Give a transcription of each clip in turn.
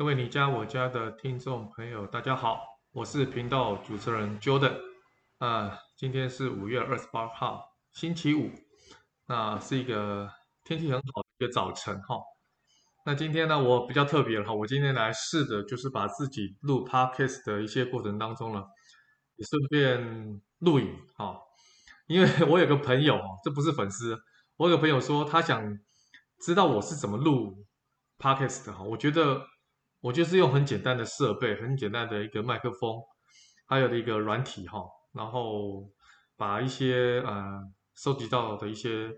各位你家我家的听众朋友，大家好，我是频道主持人 Jordan。啊，今天是五月二十八号，星期五，那是一个天气很好的一个早晨哈。那今天呢，我比较特别哈，我今天来试着就是把自己录 Podcast 的一些过程当中呢，也顺便录影哈。因为我有个朋友，这不是粉丝，我有个朋友说他想知道我是怎么录 Podcast 的哈，我觉得。我就是用很简单的设备，很简单的一个麦克风，还有的一个软体哈，然后把一些呃收集到的一些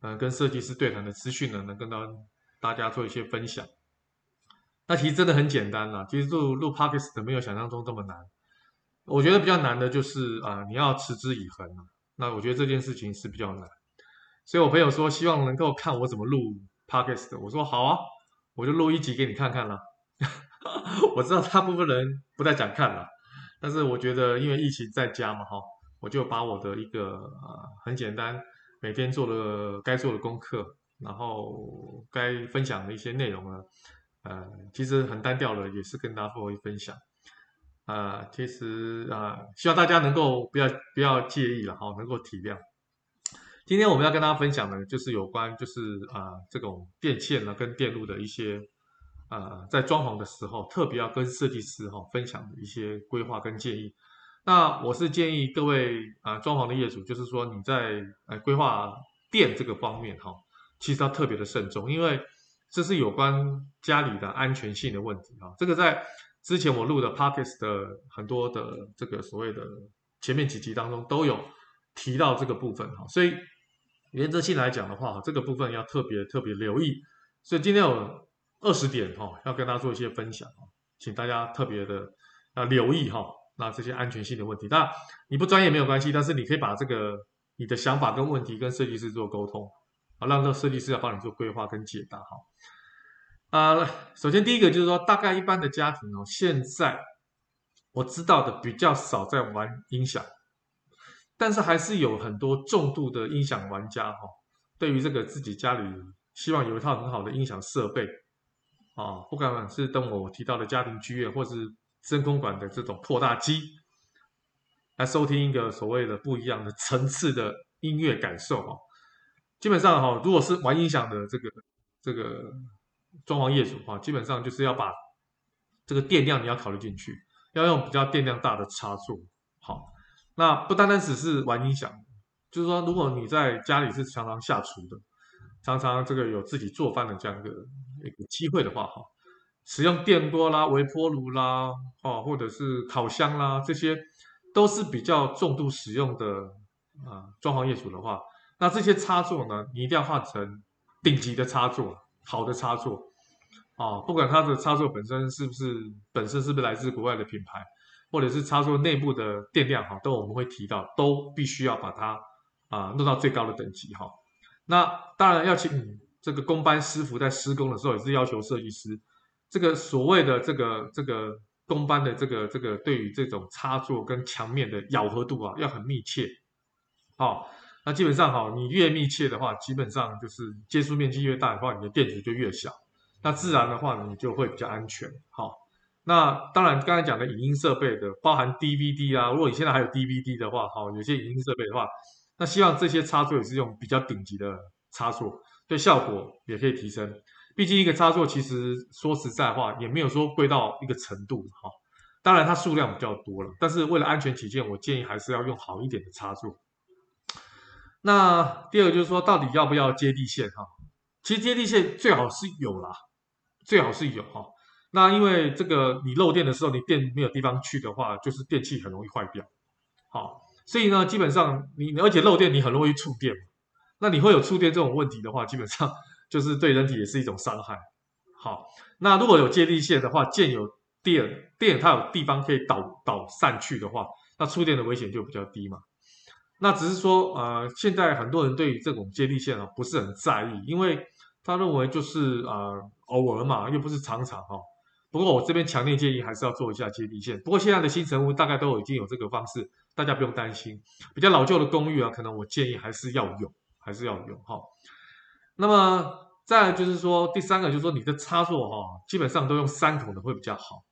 呃跟设计师对谈的资讯呢，能跟到大家做一些分享。那其实真的很简单啦，其实录录 Podcast 没有想象中这么难。我觉得比较难的就是啊、呃，你要持之以恒啊。那我觉得这件事情是比较难。所以我朋友说希望能够看我怎么录 Podcast，我说好啊，我就录一集给你看看啦。我知道大部分人不太想看了，但是我觉得因为疫情在家嘛，哈，我就把我的一个呃很简单，每天做的该做的功课，然后该分享的一些内容呢，呃，其实很单调的，也是跟大家做一分享，啊、呃，其实啊、呃，希望大家能够不要不要介意了哈，能够体谅。今天我们要跟大家分享的，就是有关就是啊、这种电线呢跟电路的一些。呃，在装潢的时候，特别要跟设计师哈、哦、分享的一些规划跟建议。那我是建议各位啊、装潢的业主，就是说你在呃规划电这个方面哈、哦，其实要特别的慎重，因为这是有关家里的安全性的问题哈、这个在之前我录的 Podcast 的很多的这个所谓的前面几集当中都有提到这个部分哈、所以原则性来讲的话，这个部分要特别特别留意。所以今天我。二十点哈，要跟大家做一些分享，请大家特别的要留意哈，那这些安全性的问题。当然你不专业没有关系，但是你可以把这个你的想法跟问题跟设计师做沟通，啊，让这个设计师要帮你做规划跟解答哈。啊，首先第一个就是说，大概一般的家庭哦，现在我知道的比较少在玩音响，但是还是有很多重度的音响玩家哈，对于这个自己家里希望有一套很好的音响设备。啊，不管是等我提到的家庭剧院，或是真空管的这种扩大机，来收听一个所谓的不一样的层次的音乐感受哈。基本上哈，如果是玩音响的这个这个装潢业主哈，基本上就是要把这个电量你要考虑进去，要用比较电量大的插座。好，那不单单只是玩音响，就是说如果你在家里是常常下厨的。常常这个有自己做饭的这样一个一个机会的话，哈，使用电锅啦、微波炉啦，哦，或者是烤箱啦，这些都是比较重度使用的啊，装潢业主的话，那这些插座呢，你一定要换成顶级的插座，好的插座，啊，不管它的插座本身是不是本身是不是来自国外的品牌，或者是插座内部的电量哈，都我们会提到，都必须要把它啊弄到最高的等级哈。那当然要请这个工班师傅在施工的时候，也是要求设计师这个所谓的这个这个工班的这个这个对于这种插座跟墙面的咬合度啊，要很密切。好，那基本上哈，你越密切的话，基本上就是接触面积越大的话，你的电阻就越小。那自然的话，你就会比较安全。好，那当然刚才讲的影音设备的，包含 DVD 啊，如果你现在还有 DVD 的话，好，有些影音设备的话。那希望这些插座也是用比较顶级的插座，对效果也可以提升。毕竟一个插座其实说实在话也没有说贵到一个程度哈。当然它数量比较多了，但是为了安全起见，我建议还是要用好一点的插座。那第二就是说，到底要不要接地线哈？其实接地线最好是有啦，最好是有哈。那因为这个你漏电的时候，你电没有地方去的话，就是电器很容易坏掉。好。所以呢，基本上你而且漏电，你很容易触电嘛。那你会有触电这种问题的话，基本上 就是对人体也是一种伤害。好，那如果有接地线的话，见有电，电它有地方可以导导散去的话，那触电的危险就比较低嘛。那只是说，呃，现在很多人对于这种接地线啊不是很在意，因为他认为就是呃偶尔嘛，又不是常常哈。不过我这边强烈建议还是要做一下接地线。不过现在的新成屋大概都已经有这个方式。大家不用担心，比较老旧的公寓啊，可能我建议还是要有，还是要有哈。那么再就是说，第三个就是说，你的插座哈、基本上都用三孔的会比较好，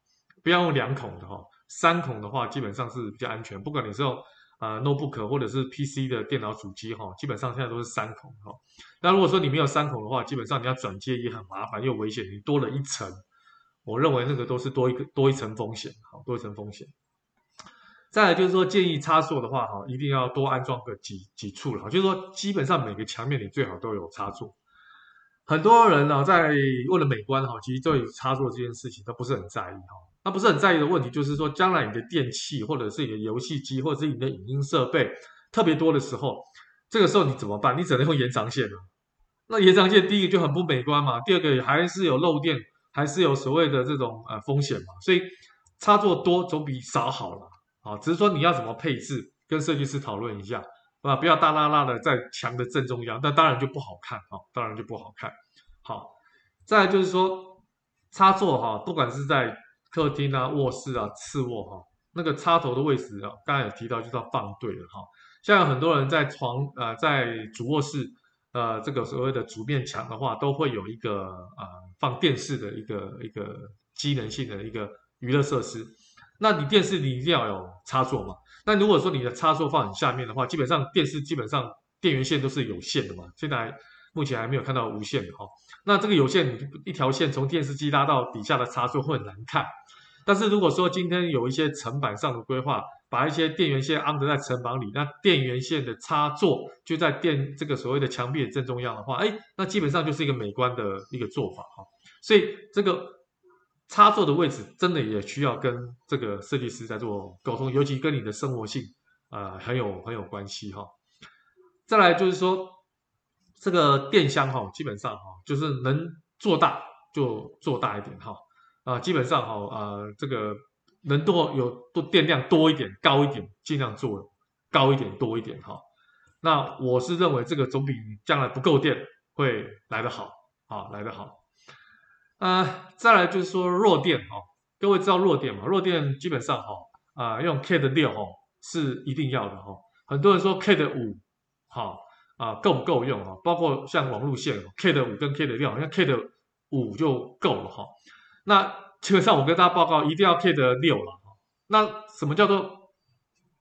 不要用两孔的哈、三孔的话，基本上是比较安全。不管你是用啊、呃、notebook 或者是 PC 的电脑主机哈、基本上现在都是三孔哈、那如果说你没有三孔的话，基本上你要转接也很麻烦又危险，你多了一层，我认为那个都是多一个多一层风险，好，多一层风险。再来就是说，建议插座的话哈，一定要多安装个几几处了，就是说基本上每个墙面你最好都有插座。很多人呢，在为了美观哈，其实对于插座这件事情都不是很在意哈。那不是很在意的问题，就是说，将来你的电器或者是你的游戏机或者是你的影音设备特别多的时候，这个时候你怎么办？你只能用延长线了。那延长线第一个就很不美观嘛，第二个还是有漏电，还是有所谓的这种呃风险嘛。所以插座多总比少好了啊。只是说你要怎么配置，跟设计师讨论一下。啊，不要大拉拉的在墙的正中央，那当然就不好看啊，当然就不好看。好，再来就是说插座哈，不管是在客厅啊、卧室啊、次卧哈，那个插头的位置啊，刚才有提到就是要放对了哈。像很多人在床呃，在主卧室呃，这个所谓的主面墙的话，都会有一个、呃、放电视的一个一个机能性的一个娱乐设施。那你电视你一定要有插座嘛？那如果说你的插座放很下面的话，基本上电视基本上电源线都是有线的嘛。现在目前还没有看到无线的哈。那这个有线一条线从电视机拉到底下的插座会很难看。但是如果说今天有一些层板上的规划，把一些电源线安得在城堡里，那电源线的插座就在电这个所谓的墙壁的正中央的话，哎，那基本上就是一个美观的一个做法哈。所以这个。插座的位置真的也需要跟这个设计师在做沟通，尤其跟你的生活性啊、呃、很有很有关系哈。再来就是说，这个电箱哈，基本上哈就是能做大就做大一点哈啊，基本上哈啊这个能多有多电量多一点高一点，尽量做高一点多一点哈。那我是认为这个总比将来不够电会来得好啊，来得好。啊，再来就是说弱电哈，各位知道弱电嘛？弱电基本上哈啊，用 K 的六哈是一定要的哈。很多人说 K 的五好啊够不够用啊？包括像网路线 K 的五跟 K 的六，好像 K 的五就够了哈。那基本上我跟大家报告，一定要 K 的六了。那什么叫做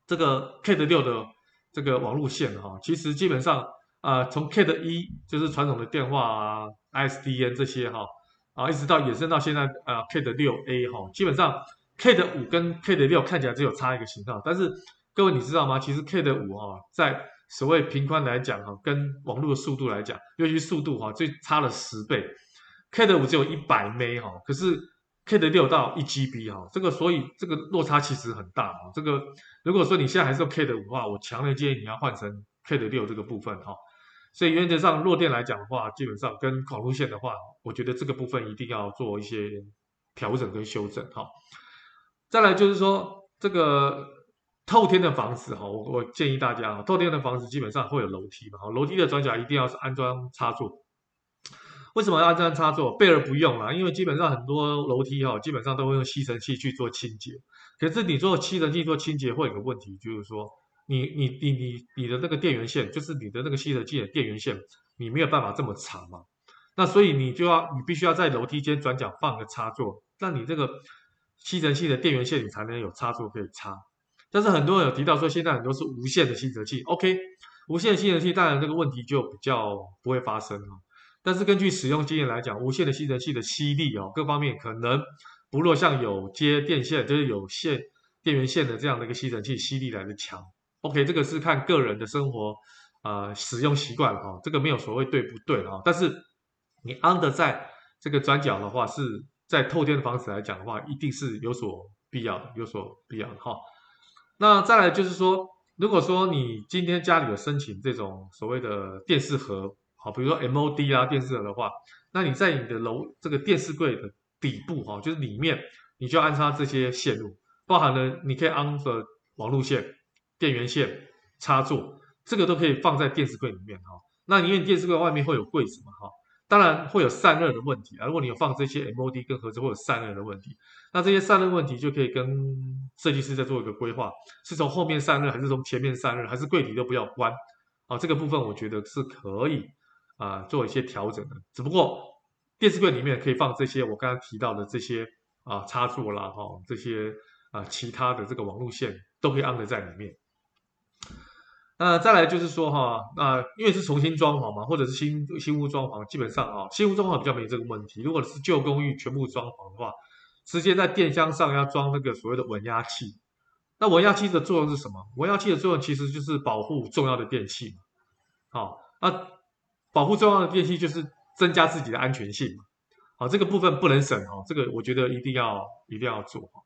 这个 K 的六的这个网路线哈？其实基本上啊，从 K 的一就是传统的电话啊、SDN 这些哈。啊，一直到延伸到现在，呃，K 的六 A 哈，基本上 K 的五跟 K 的六看起来只有差一个型号，但是各位你知道吗？其实 K 的五哈，在所谓频宽来讲哈，跟网络的速度来讲，尤其速度哈，最差了十倍。K 的五只有一百 M 哈，可是 K 的六到一 GB 哈，这个所以这个落差其实很大哈。这个如果说你现在还是用 K 的五的话，我强烈建议你要换成 K 的六这个部分哈。所以原则上弱电来讲的话，基本上跟网路线的话，我觉得这个部分一定要做一些调整跟修正哈。再来就是说这个透天的房子哈，我我建议大家透天的房子基本上会有楼梯嘛，楼梯的转角一定要是安装插座。为什么要安装插座？备而不用啦，因为基本上很多楼梯哈，基本上都会用吸尘器去做清洁。可是你做吸尘器做清洁会有个问题，就是说。你你你你你的那个电源线，就是你的那个吸尘器的电源线，你没有办法这么长嘛？那所以你就要你必须要在楼梯间转角放个插座，那你这个吸尘器的电源线你才能有插座可以插。但是很多人有提到说，现在很多是无线的吸尘器，OK，无线吸尘器当然这个问题就比较不会发生了。但是根据使用经验来讲，无线的吸尘器的吸力哦，各方面可能不若像有接电线，就是有线电源线的这样的一个吸尘器吸力来的强。OK，这个是看个人的生活，呃，使用习惯了哈，这个没有所谓对不对哈，但是你安的在这个转角的话，是在透天的房子来讲的话，一定是有所必要的，有所必要的哈。那再来就是说，如果说你今天家里有申请这种所谓的电视盒，好，比如说 MOD 啊电视盒的话，那你在你的楼这个电视柜的底部哈，就是里面，你就安插这些线路，包含了你可以安的网路线。电源线插座，这个都可以放在电视柜里面哈。那因为电视柜外面会有柜子嘛哈，当然会有散热的问题啊。如果你有放这些 MOD 跟盒子，会有散热的问题。那这些散热问题就可以跟设计师再做一个规划，是从后面散热，还是从前面散热，还是柜体都不要关啊？这个部分我觉得是可以啊、做一些调整的。只不过电视柜里面可以放这些我刚刚提到的这些啊、插座啦，哈、这些啊、其他的这个网路线都可以安得在里面。那再来就是说哈，那因为是重新装潢嘛，或者是新新屋装潢，基本上啊，新屋装潢比较没这个问题。如果是旧公寓全部装潢的话，直接在电箱上要装那个所谓的稳压器。那稳压器的作用是什么？稳压器的作用其实就是保护重要的电器嘛。好，那保护重要的电器就是增加自己的安全性嘛。好，这个部分不能省哈，这个我觉得一定要一定要做哈。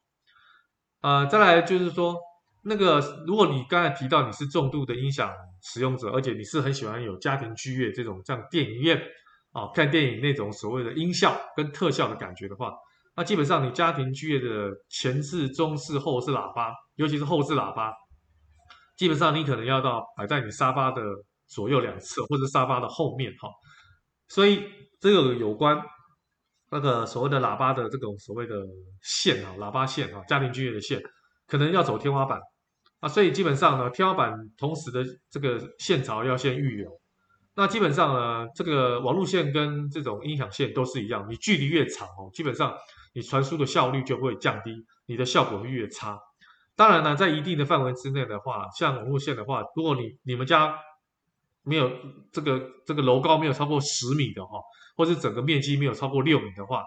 啊，再来就是说。那个，如果你刚才提到你是重度的音响使用者，而且你是很喜欢有家庭剧院这种像电影院啊看电影那种所谓的音效跟特效的感觉的话，那基本上你家庭剧院的前置、中置、后置喇叭，尤其是后置喇叭，基本上你可能要到摆在你沙发的左右两侧，或者沙发的后面哈。所以这个有关那个所谓的喇叭的这种所谓的线啊，喇叭线啊，家庭剧院的线，可能要走天花板。啊，所以基本上呢，天花板同时的这个线槽要先预留。那基本上呢，这个网路线跟这种音响线都是一样，你距离越长哦，基本上你传输的效率就会降低，你的效果会越差。当然呢，在一定的范围之内的话，像网路线的话，如果你你们家没有这个这个楼高没有超过十米的话，或者整个面积没有超过六米的话，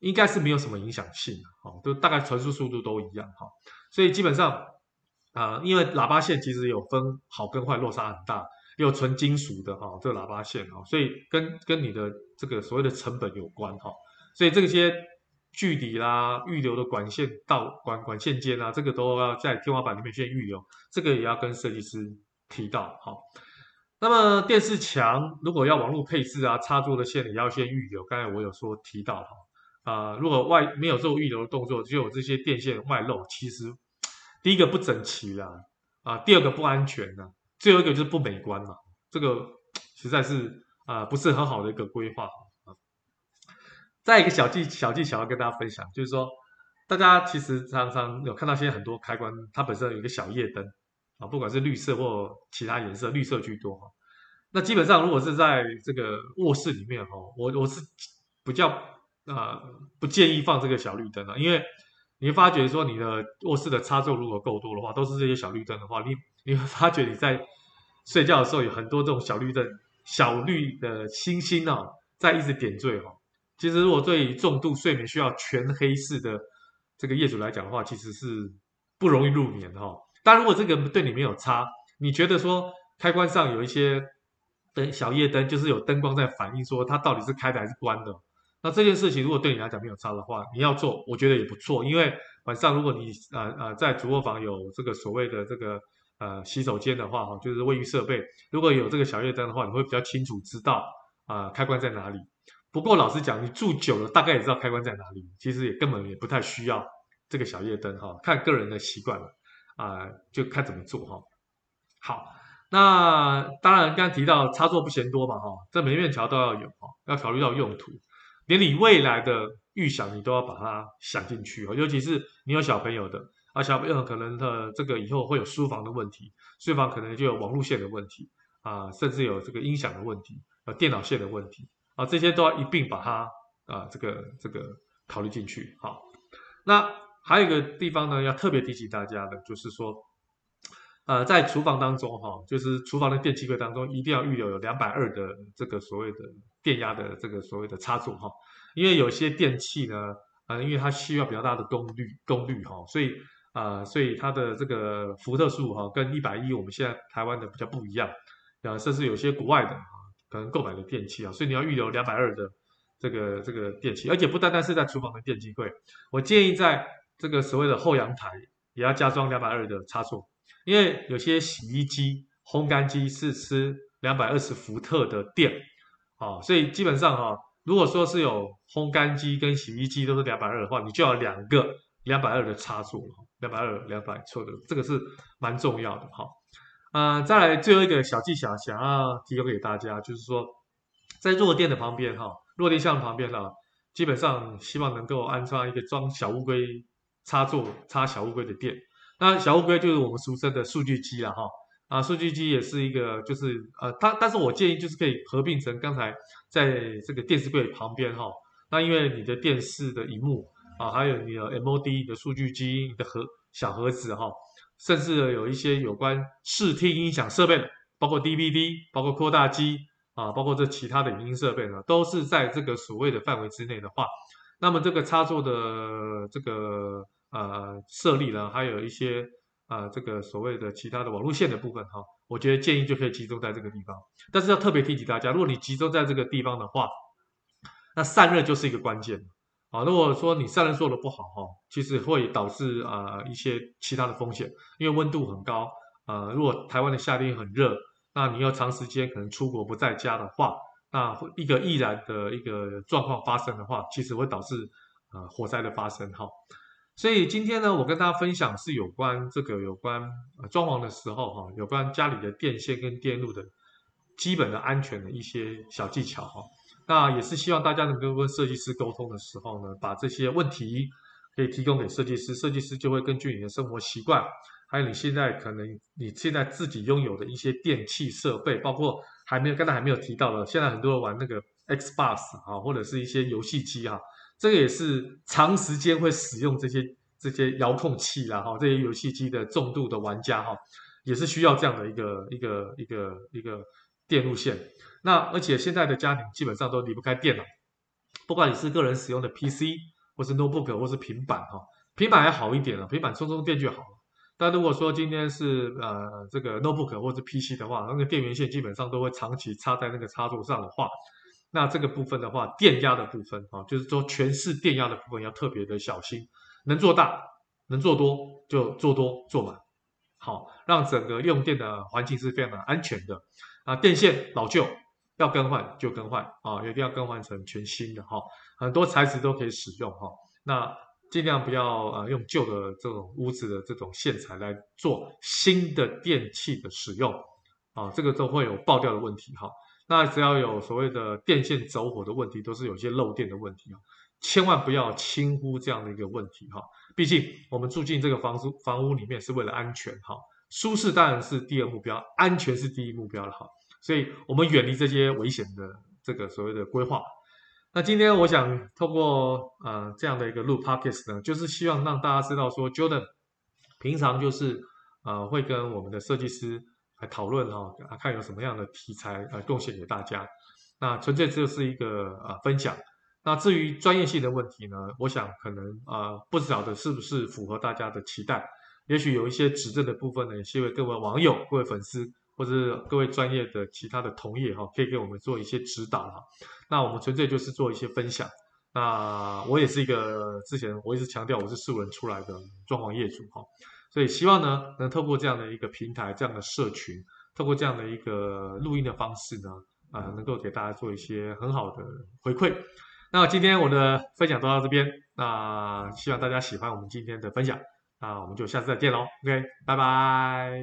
应该是没有什么影响性的，哈，都大概传输速度都一样，哈，所以基本上。啊，因为喇叭线其实有分好跟坏，落差很大，有纯金属的哈，这个喇叭线哈，所以跟跟你的这个所谓的成本有关哈，所以这些距离啦、预留的管线到管管线间啊，这个都要在天花板里面先预留，这个也要跟设计师提到哈。那么电视墙如果要网络配置啊，插座的线也要先预留，刚才我有说提到哈，啊，如果外没有做预留的动作，就有这些电线外露，其实。第一个不整齐啦，啊，第二个不安全呐，最后一个就是不美观嘛，这个实在是啊不是很好的一个规划啊。再一个小技小技巧要跟大家分享，就是说大家其实常常有看到现在很多开关，它本身有一个小夜灯不管是绿色或其他颜色，绿色居多哈。那基本上如果是在这个卧室里面哈，我我是比较啊不建议放这个小绿灯的，因为。你会发觉说，你的卧室的插座如果够多的话，都是这些小绿灯的话，你你会发觉你在睡觉的时候有很多这种小绿灯、小绿的星星啊，在一直点缀哈。其实如果对于重度睡眠需要全黑式的这个业主来讲的话，其实是不容易入眠的哈。但如果这个对你没有差，你觉得说开关上有一些灯小夜灯，就是有灯光在反映说它到底是开的还是关的。那这件事情如果对你来讲没有差的话，你要做，我觉得也不错。因为晚上如果你呃呃在主卧房有这个所谓的这个呃洗手间的话哈，就是卫浴设备，如果有这个小夜灯的话，你会比较清楚知道啊、呃、开关在哪里。不过老实讲，你住久了大概也知道开关在哪里，其实也根本也不太需要这个小夜灯哈，看个人的习惯了啊、就看怎么做哈。好，那当然刚刚提到插座不嫌多嘛哈，这每面墙都要有哈，要考虑到用途。连你未来的预想，你都要把它想进去哦，尤其是你有小朋友的啊，小朋友可能的这个以后会有书房的问题，书房可能就有网路线的问题啊，甚至有这个音响的问题，有电脑线的问题啊，这些都要一并把它啊这个这个考虑进去。好，那还有一个地方呢，要特别提醒大家的，就是说，呃，在厨房当中哈，就是厨房的电器柜当中，一定要预留有两百二的这个所谓的。电压的这个所谓的插座哈，因为有些电器呢，呃，因为它需要比较大的功率功率哈，所以啊、所以它的这个伏特数哈，跟一百一我们现在台湾的比较不一样，啊，甚至有些国外的啊，可能购买的电器啊，所以你要预留两百二的这个这个电器，而且不单单是在厨房的电器柜，我建议在这个所谓的后阳台也要加装两百二的插座，因为有些洗衣机、烘干机是吃两百二十伏特的电。啊，所以基本上哈，如果说是有烘干机跟洗衣机都是两百二的话，你就要两个两百二的插座，两百二两百错的，这个是蛮重要的哈。啊、呃，再来最后一个小技巧，想要提供给大家，就是说在弱电的旁边哈，弱电箱旁边呢，基本上希望能够安装一个装小乌龟插座插小乌龟的电。那小乌龟就是我们俗称的数据机了哈。啊，数据机也是一个，就是呃，它，但是我建议就是可以合并成刚才在这个电视柜旁边哈。那因为你的电视的荧幕啊，还有你的 MOD 你的数据机、你的盒小盒子哈，甚至有一些有关视听音响设备，包括 DVD、包括扩大机啊，包括这其他的影音设备呢，都是在这个所谓的范围之内的话，那么这个插座的这个呃设立呢，还有一些。啊，这个所谓的其他的网路线的部分哈，我觉得建议就可以集中在这个地方。但是要特别提醒大家，如果你集中在这个地方的话，那散热就是一个关键啊。如果说你散热做的不好哈，其实会导致啊一些其他的风险，因为温度很高啊。如果台湾的夏天很热，那你要长时间可能出国不在家的话，那一个易燃的一个状况发生的话，其实会导致啊火灾的发生哈。所以今天呢，我跟大家分享是有关这个有关装潢的时候哈，有关家里的电线跟电路的基本的安全的一些小技巧哈。那也是希望大家能够跟设计师沟通的时候呢，把这些问题可以提供给设计师，设计师就会根据你的生活习惯，还有你现在可能你现在自己拥有的一些电器设备，包括还没有刚才还没有提到的，现在很多人玩那个 Xbox 啊，或者是一些游戏机啊。这个也是长时间会使用这些这些遥控器啦，哈，这些游戏机的重度的玩家哈，也是需要这样的一个一个一个一个电路线。那而且现在的家庭基本上都离不开电脑，不管你是个人使用的 PC，或是 notebook，或是平板哈，平板还好一点了，平板充充电就好了。那如果说今天是呃这个 notebook 或者 PC 的话，那个电源线基本上都会长期插在那个插座上的话。那这个部分的话，电压的部分啊，就是说全市电压的部分要特别的小心，能做大，能做多就做多做满，好，让整个用电的环境是非常的安全的啊。电线老旧要更换就更换啊，一定要更换成全新的哈。很多材质都可以使用哈，那尽量不要呃用旧的这种屋子的这种线材来做新的电器的使用啊，这个都会有爆掉的问题哈。那只要有所谓的电线走火的问题，都是有些漏电的问题啊，千万不要轻忽这样的一个问题哈。毕竟我们住进这个房屋房屋里面是为了安全哈，舒适当然是第二目标，安全是第一目标了哈。所以我们远离这些危险的这个所谓的规划。那今天我想透过呃这样的一个录 podcast 呢，就是希望让大家知道说，Jordan 平常就是呃会跟我们的设计师。来讨论哈，看有什么样的题材呃贡献给大家。那纯粹就是一个呃分享。那至于专业性的问题呢，我想可能啊、呃、不晓得是不是符合大家的期待。也许有一些指正的部分呢，也希望各位网友、各位粉丝或者各位专业的其他的同业哈，可以给我们做一些指导哈。那我们纯粹就是做一些分享。那我也是一个之前我一直强调我是素人出来的装潢业主哈。所以希望呢，能透过这样的一个平台、这样的社群，透过这样的一个录音的方式呢，啊、能够给大家做一些很好的回馈。那今天我的分享都到这边，那希望大家喜欢我们今天的分享，那我们就下次再见喽，OK，拜拜。